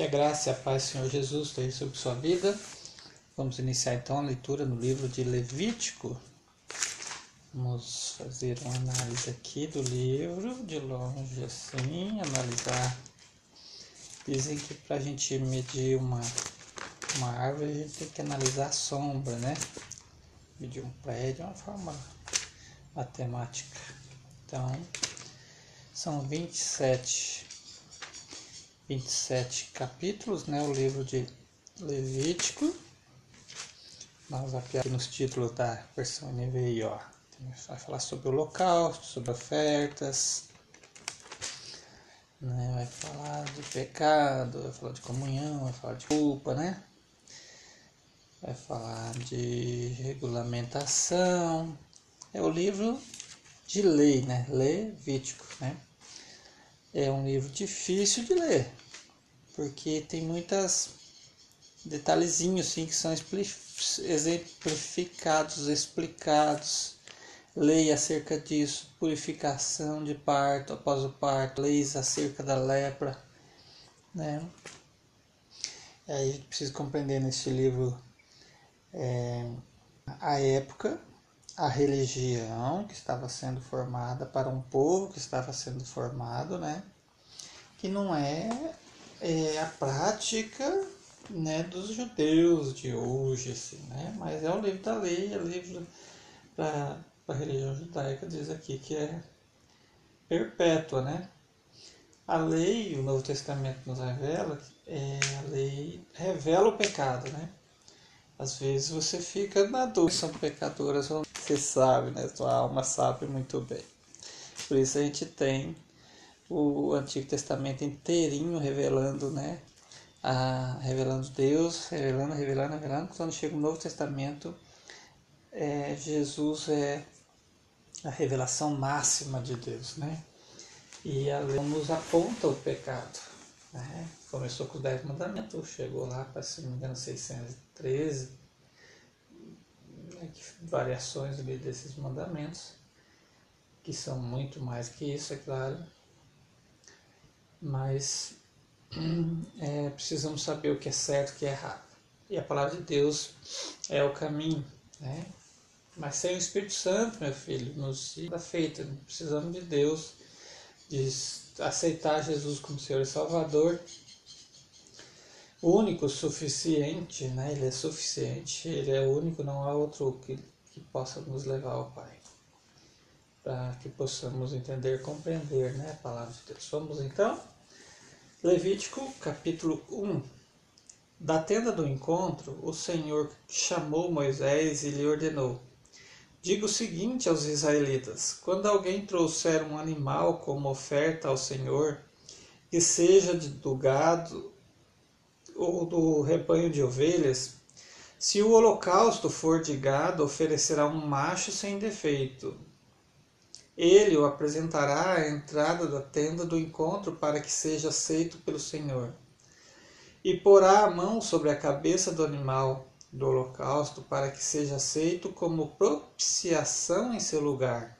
Que a graça e a paz do Senhor Jesus esteja sobre sua vida. Vamos iniciar então a leitura no livro de Levítico. Vamos fazer uma análise aqui do livro, de longe assim, analisar. Dizem que para a gente medir uma, uma árvore, a gente tem que analisar a sombra, né? Medir um prédio é uma forma matemática. Então, são 27 27 capítulos, né? O livro de Levítico. Vamos aqui nos títulos da versão NVI, ó. Vai falar sobre o holocausto, sobre ofertas, né? Vai falar de pecado, vai falar de comunhão, vai falar de culpa, né? Vai falar de regulamentação. É o livro de lei, né? Levítico, né? É um livro difícil de ler, porque tem muitas detalhezinhos assim, que são exemplificados, explicados. Lei acerca disso, purificação de parto após o parto, leis acerca da lepra, né? Aí a gente precisa compreender neste livro é, a época a religião que estava sendo formada para um povo que estava sendo formado, né? Que não é, é a prática né, dos judeus de hoje, assim, né? Mas é o livro da lei, é o livro da, da religião judaica, diz aqui que é perpétua, né? A lei, o Novo Testamento nos revela, é, a lei revela o pecado, né? Às vezes você fica na dúvida, são pecadoras você sabe, né? Sua alma sabe muito bem. Por isso a gente tem o Antigo Testamento inteirinho revelando, né? A, revelando Deus, revelando, revelando, revelando. Quando chega o Novo Testamento, é, Jesus é a revelação máxima de Deus, né? E a lei nos aponta o pecado. Né? Começou com os Dez Mandamentos, chegou lá para, se não me engano, 613 né, variações desses mandamentos, que são muito mais que isso, é claro, mas é, precisamos saber o que é certo e o que é errado. E a palavra de Deus é o caminho, né? Mas sem o Espírito Santo, meu filho, nos dá feita, precisamos de Deus, de aceitar Jesus como Senhor e Salvador único, suficiente, né? Ele é suficiente, ele é único, não há outro que, que possa nos levar ao Pai. Para que possamos entender compreender né, a palavra de Deus. Vamos então? Levítico capítulo 1. Da tenda do encontro, o Senhor chamou Moisés e lhe ordenou: Diga o seguinte aos israelitas: quando alguém trouxer um animal como oferta ao Senhor, que seja do gado ou do rebanho de ovelhas, se o holocausto for de gado, oferecerá um macho sem defeito. Ele o apresentará à entrada da tenda do encontro para que seja aceito pelo Senhor. E porá a mão sobre a cabeça do animal do holocausto para que seja aceito como propiciação em seu lugar.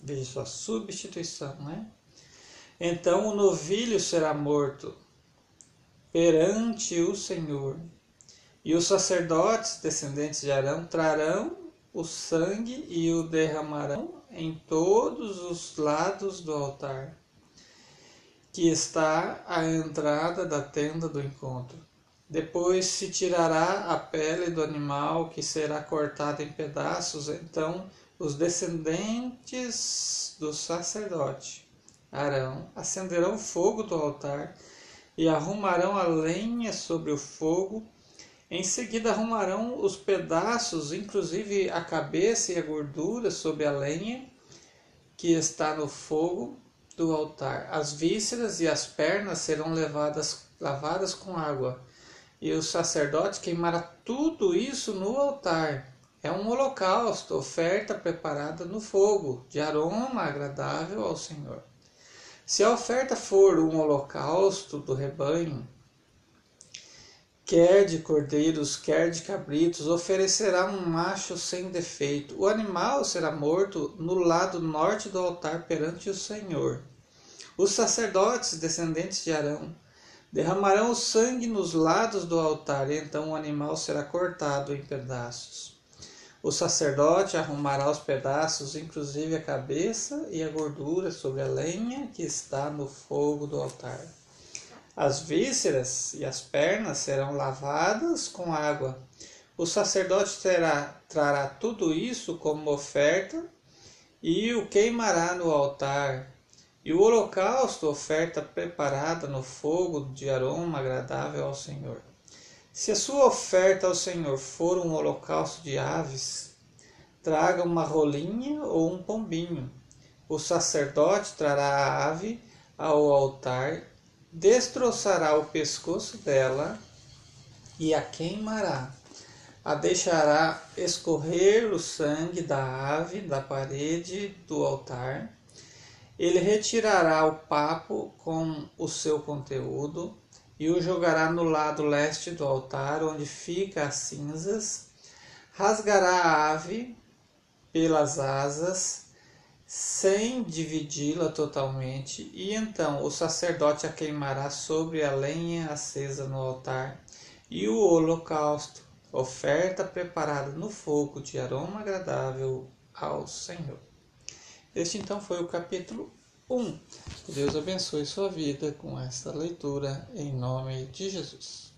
Veja sua substituição, né? Então o novilho será morto perante o Senhor. E os sacerdotes descendentes de Arão trarão o sangue e o derramarão em todos os lados do altar, que está à entrada da tenda do encontro. Depois se tirará a pele do animal que será cortada em pedaços, então os descendentes do sacerdote Arão acenderão fogo do altar e arrumarão a lenha sobre o fogo. Em seguida, arrumarão os pedaços, inclusive a cabeça e a gordura, sobre a lenha que está no fogo do altar. As vísceras e as pernas serão levadas, lavadas com água, e o sacerdote queimará tudo isso no altar. É um holocausto, oferta preparada no fogo, de aroma agradável ao Senhor. Se a oferta for um holocausto do rebanho, quer de cordeiros, quer de cabritos, oferecerá um macho sem defeito. O animal será morto no lado norte do altar perante o Senhor. Os sacerdotes descendentes de Arão Derramarão o sangue nos lados do altar, e então o animal será cortado em pedaços. O sacerdote arrumará os pedaços, inclusive a cabeça e a gordura, sobre a lenha que está no fogo do altar. As vísceras e as pernas serão lavadas com água. O sacerdote terá, trará tudo isso como oferta e o queimará no altar. E o holocausto, oferta preparada no fogo de aroma agradável ao Senhor. Se a sua oferta ao Senhor for um holocausto de aves, traga uma rolinha ou um pombinho. O sacerdote trará a ave ao altar, destroçará o pescoço dela e a queimará. A deixará escorrer o sangue da ave da parede do altar. Ele retirará o papo com o seu conteúdo e o jogará no lado leste do altar, onde fica as cinzas, rasgará a ave pelas asas, sem dividi-la totalmente, e então o sacerdote a queimará sobre a lenha acesa no altar, e o holocausto, oferta preparada no fogo de aroma agradável ao Senhor. Este então foi o capítulo 1. Que Deus abençoe sua vida com esta leitura em nome de Jesus.